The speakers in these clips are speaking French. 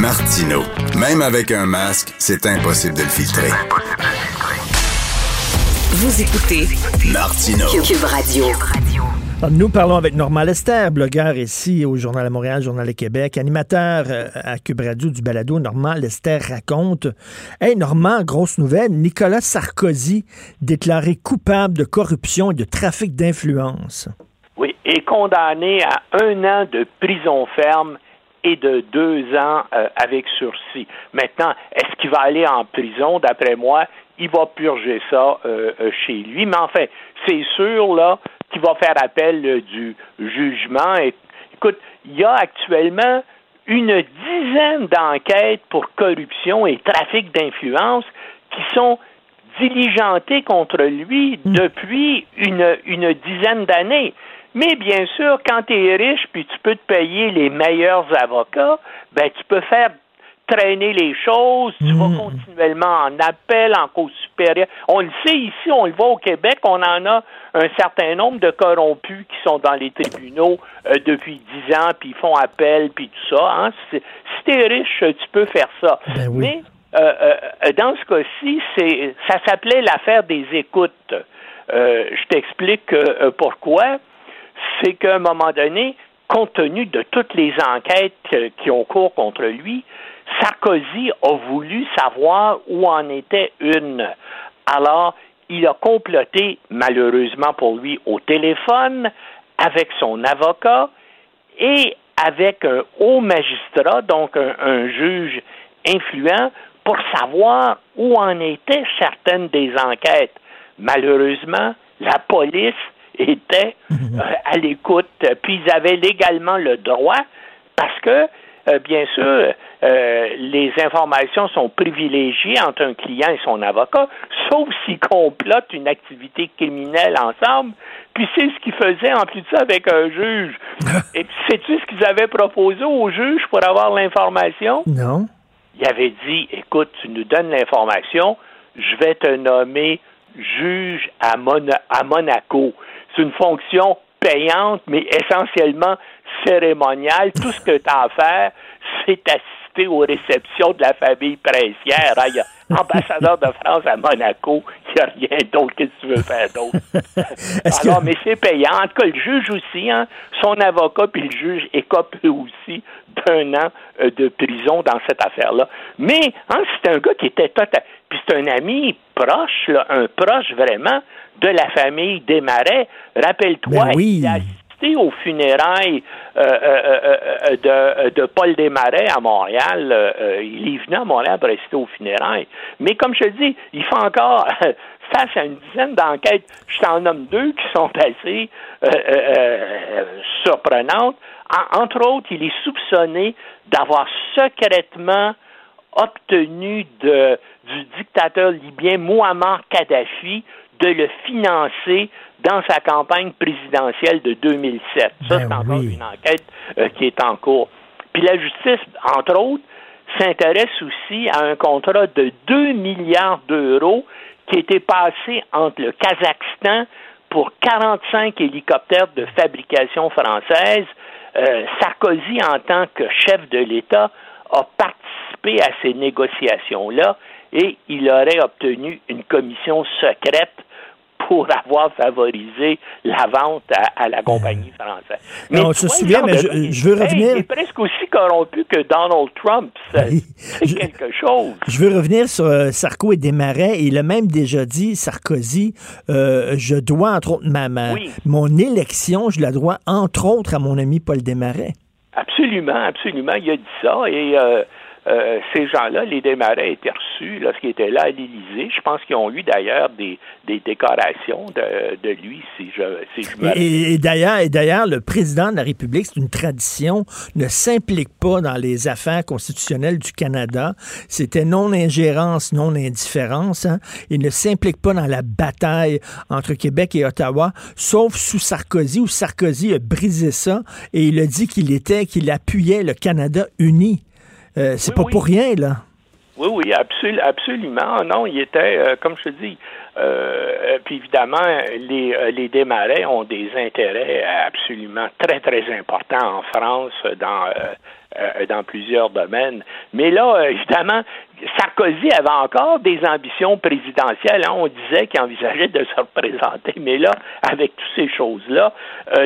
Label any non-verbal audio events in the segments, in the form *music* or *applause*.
Martino. Même avec un masque, c'est impossible de le filtrer. Vous écoutez Martino. Cube Radio. Nous parlons avec Normand Lester, blogueur ici au Journal de Montréal, Journal de Québec, animateur euh, à Cube Radio du balado. Normand Lester raconte. Hey Normand, grosse nouvelle, Nicolas Sarkozy déclaré coupable de corruption et de trafic d'influence. Oui, et condamné à un an de prison ferme et de deux ans euh, avec sursis. Maintenant, est-ce qu'il va aller en prison? D'après moi, il va purger ça euh, euh, chez lui. Mais enfin, c'est sûr là qu'il va faire appel du jugement. Et, écoute, il y a actuellement une dizaine d'enquêtes pour corruption et trafic d'influence qui sont diligentées contre lui depuis une, une dizaine d'années. Mais bien sûr, quand tu es riche puis tu peux te payer les meilleurs avocats, ben tu peux faire traîner les choses, tu vas continuellement en appel, en cause supérieure. On le sait ici, on le voit au Québec, on en a un certain nombre de corrompus qui sont dans les tribunaux euh, depuis dix ans, puis ils font appel, puis tout ça. Hein. Si tu es riche, tu peux faire ça. Ben oui. Mais euh, euh, dans ce cas-ci, c'est ça s'appelait l'affaire des écoutes. Euh, je t'explique euh, pourquoi. C'est qu'à un moment donné, compte tenu de toutes les enquêtes qui ont cours contre lui, Sarkozy a voulu savoir où en était une. Alors, il a comploté, malheureusement pour lui, au téléphone, avec son avocat et avec un haut magistrat, donc un, un juge influent, pour savoir où en étaient certaines des enquêtes. Malheureusement, la police était euh, à l'écoute, puis ils avaient légalement le droit, parce que, euh, bien sûr, euh, les informations sont privilégiées entre un client et son avocat, sauf *laughs* s'ils complotent une activité criminelle ensemble. Puis c'est ce qu'ils faisaient en plus de ça avec un juge. *laughs* Et puis sais-tu ce qu'ils avaient proposé au juge pour avoir l'information? Non? Il avait dit, écoute, tu nous donnes l'information, je vais te nommer juge à, Mona- à Monaco. C'est une fonction payante, mais essentiellement cérémoniale. Tout ce que tu as à faire, c'est assister aux réceptions de la famille princière. Il ambassadeur de France à Monaco, *laughs* n'y a rien d'autre. Qu'est-ce que tu veux faire d'autre? *laughs* Que- Alors, mais c'est payant. En tout cas, le juge aussi, hein, son avocat puis le juge écopent eux aussi d'un an euh, de prison dans cette affaire-là. Mais hein, c'est un gars qui était total. Puis c'est un ami proche, là, un proche vraiment de la famille Desmarais. Rappelle-toi, Ben oui. il a assisté aux funérailles euh, euh, euh, de, Paul Desmarais à Montréal. Il est venu à Montréal pour assister aux funérailles. Mais comme je te dis, il fait encore *laughs* face à une dizaine d'enquêtes. Je t'en nomme deux qui sont *laughs* assez surprenantes. En- entre autres, il est soupçonné d'avoir secrètement obtenu de, du dictateur libyen Muammar Kadhafi de le financer dans sa campagne présidentielle de 2007. Ça, Ben c'est encore oui. une enquête euh, qui est en cours. Puis la justice, entre autres, s'intéresse aussi à un contrat de 2 milliards d'euros qui a été passé entre le Kazakhstan pour 45 hélicoptères de fabrication française. Euh, Sarkozy, en tant que chef de l'État, a participé à ces négociations-là et il aurait obtenu une commission secrète pour avoir favorisé la vente à, à la compagnie française. Non, on tu se vois, souvient, le mais je- je veux revenir- Il est presque aussi corrompu que Donald Trump. C'est Je- quelque chose. Je veux revenir sur euh, Sarko et Desmarais. Il a même déjà dit, Sarkozy, euh, je dois, entre autres, ma, ma- Oui. mon élection, je la dois, entre autres, à mon ami Paul Desmarais. Absolument, absolument. Il a dit ça et euh, euh, ces gens-là, les Desmarais étaient reçus lorsqu'ils étaient là à l'Élysée. Je pense qu'ils ont eu d'ailleurs des, des décorations de, de lui, si je, si je me Et, et- et d'ailleurs, et d'ailleurs, le président de la République, c'est une tradition, ne s'implique pas dans les affaires constitutionnelles du Canada. C'était non-ingérence, non-indifférence. hein. Il ne s'implique pas dans la bataille entre Québec et Ottawa, sauf sous Sarkozy, où Sarkozy a brisé ça et il a dit qu'il était, qu'il appuyait le Canada uni. Euh, c'est Oui, pas oui. pour rien, là. Oui, oui, absolu- absolument. Non, il était, euh, comme je te dis, euh, puis évidemment, les, les démarrais ont des intérêts absolument très, très importants en France, dans euh, dans plusieurs domaines. Mais là, évidemment, Sarkozy avait encore des ambitions présidentielles. Hein. On disait qu'il envisageait de se représenter, mais là, avec toutes ces choses-là,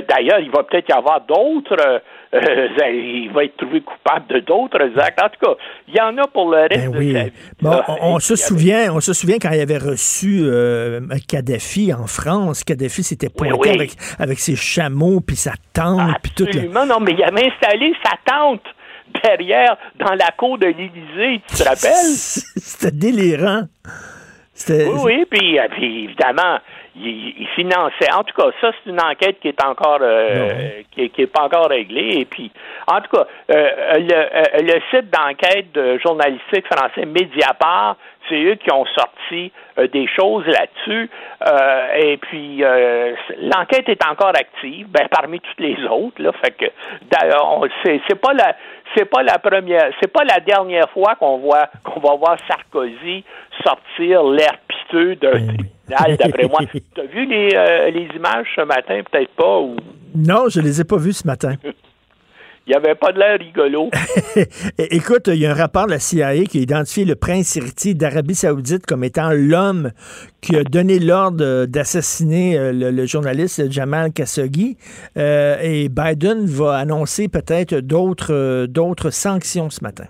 d'ailleurs, il va peut-être y avoir d'autres euh, il va être trouvé coupable de d'autres actes. En tout cas, il y en a pour le reste ben de Bon, on, se souvient, on se souvient quand il avait reçu euh, Kadhafi en France. Kadhafi s'était pointé Avec, avec ses chameaux puis sa tente puis tout. Absolument, non, mais il avait installé sa tente derrière dans la cour de l'Élysée, tu te rappelles? *laughs* C'était délirant. Oui, oui, puis, euh, puis évidemment, il, finançait. En tout cas, ça, c'est une enquête qui est encore euh, qui, est, pas encore réglée. Et puis, en tout cas, euh, le, euh, le, site d'enquête journalistique français Mediapart, c'est eux qui ont sorti des choses là-dessus. et puis, l'enquête est encore active, ben, parmi toutes les autres. Là, fait que, d'ailleurs, c'est, c'est pas la c'est pas la première, c'est pas la dernière fois qu'on voit qu'on va voir Sarkozy sortir l'air d'un ben d'après moi. *laughs* Tu as vu les, euh, les images ce matin, peut-être pas? Ou... Non, je les ai pas vues ce matin. *laughs* Il n'y avait pas de l'air rigolo. *laughs* Écoute, il y a un rapport de la CIA qui a identifié le prince héritier d'Arabie saoudite comme étant l'homme qui a donné l'ordre d'assassiner euh, le, journaliste Jamal Khashoggi. Euh, et Biden va annoncer peut-être d'autres, d'autres sanctions ce matin.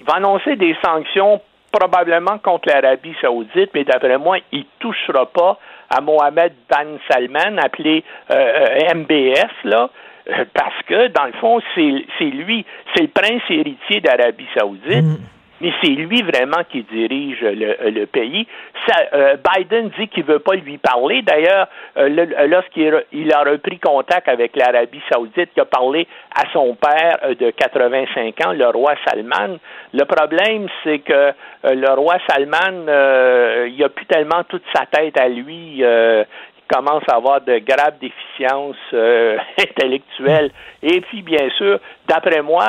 Il va annoncer des sanctions probablement contre l'Arabie saoudite, mais d'après moi, il ne touchera pas à Mohamed Ben Salman, appelé euh, euh, MBS, là, euh, parce que, dans le fond, c'est lui, c'est le prince héritier d'Arabie saoudite. Mm mais c'est lui vraiment qui dirige le, pays. Euh, Biden dit qu'il ne veut pas lui parler. D'ailleurs, euh, lorsqu'il a repris contact avec l'Arabie saoudite, il a parlé à son père euh, de 85 ans, le roi Salman. Le problème, c'est que le roi Salman, il a plus tellement toute sa tête à lui commence à avoir de graves déficiences *laughs* intellectuelles. Et puis, bien sûr, d'après moi,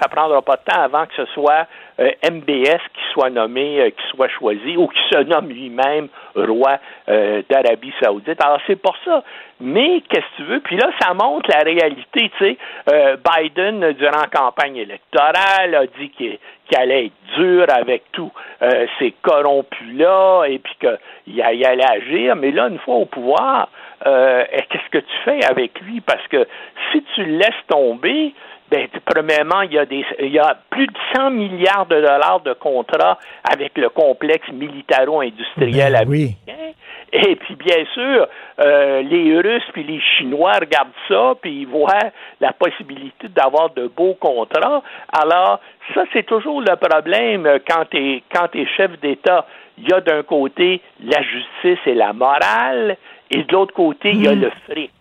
ça prendra pas de temps avant que ce soit euh, MBS qui soit nommé, euh, qui soit choisi, ou qui se nomme lui-même roi euh, d'Arabie Saoudite. Alors c'est pour ça. Mais qu'est-ce que tu veux? Puis là, ça montre la réalité. Tu sais, Biden, durant la campagne électorale, a dit qu'il allait être dur avec tous ces corrompus-là et puis qu'il allait agir. Mais là, une fois au pouvoir, qu'est-ce que tu fais avec lui? Parce que si tu le laisses tomber, ben, premièrement, il y, a des, il y a plus de 100 milliards de dollars de contrats avec le complexe militaro-industriel ben américain. Et puis, bien sûr, euh, les Russes puis les Chinois regardent ça, puis ils voient la possibilité d'avoir de beaux contrats. Alors, ça, c'est toujours le problème quand tu es, quand es chef d'État. Il y a d'un côté la justice et la morale, et de l'autre côté, il y a mm. le fric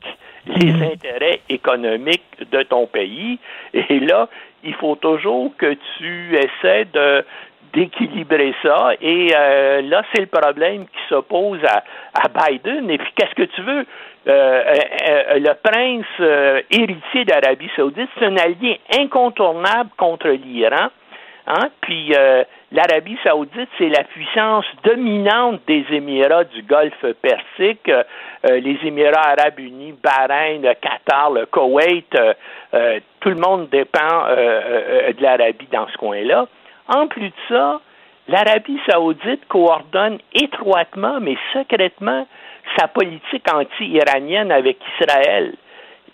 les mm. intérêts économiques de ton pays. Et là, il faut toujours que tu essaies de d'équilibrer ça. Et euh, là, c'est le problème qui s'oppose à, à Biden. Et puis, qu'est-ce que tu veux? Euh, euh, le prince héritier d'Arabie saoudite, c'est un allié incontournable contre l'Iran. Hein? Puis l'Arabie saoudite, c'est la puissance dominante des Émirats du Golfe Persique, euh, les Émirats arabes unis, Bahreïn, le Qatar, le Koweït, euh, euh, tout le monde dépend de l'Arabie dans ce coin-là. En plus de ça, l'Arabie saoudite coordonne étroitement, mais secrètement, sa politique anti-iranienne avec Israël.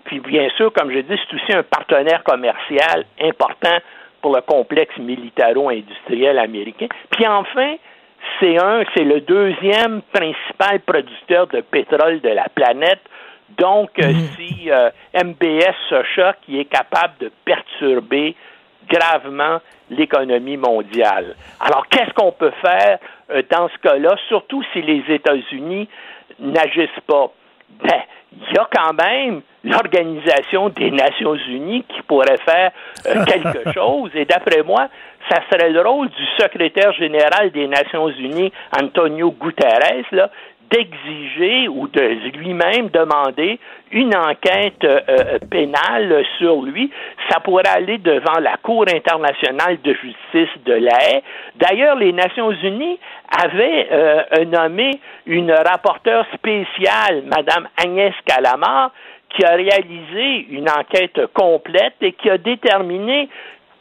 Puis bien sûr, comme je dis, c'est aussi un partenaire commercial important pour le complexe militaro-industriel américain. Puis enfin, c'est un, c'est le deuxième principal producteur de pétrole de la planète. Donc, euh, mm. si euh, MBS se choque, il est capable de perturber gravement l'économie mondiale. Alors, qu'est-ce qu'on peut faire euh, dans ce cas-là, surtout si les États-Unis n'agissent pas? Ben, il y a quand même l'Organisation des Nations Unies qui pourrait faire euh, *laughs* quelque chose. Et d'après moi, ça serait le rôle du secrétaire général des Nations Unies, Antonio Guterres, là, d'exiger ou de lui-même demander une enquête euh, euh, pénale sur lui. Ça pourrait aller devant la Cour internationale de justice de la haie. D'ailleurs, les Nations unies avaient nommé une rapporteure spéciale, Madame Agnès Calamar, qui a réalisé une enquête complète et qui a déterminé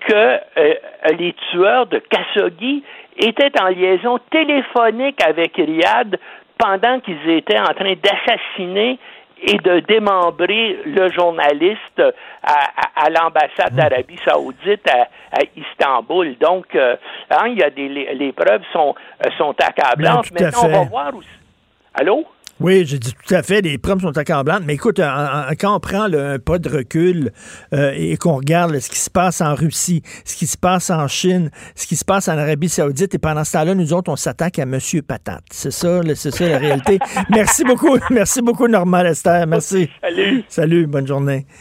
que euh, les tueurs de Khashoggi étaient en liaison téléphonique avec Riyad pendant qu'ils étaient en train d'assassiner et de démembrer le journaliste à, l'ambassade d'Arabie Saoudite à, Istanbul. Donc, euh, hein, il y a des les, preuves sont sont accablantes. Maintenant, on va voir aussi. Allô? Oui, j'ai dit tout à fait, les preuves sont accablantes. Mais écoute, quand on prend un pas de recul euh, et qu'on regarde ce qui se passe en Russie, ce qui se passe en Chine, ce qui se passe en Arabie Saoudite, et pendant ce temps-là, nous autres, on s'attaque à Monsieur Patate. C'est ça, c'est ça la réalité. *laughs* merci beaucoup, merci beaucoup, Normand Lester. Merci. Salut. Salut, bonne journée.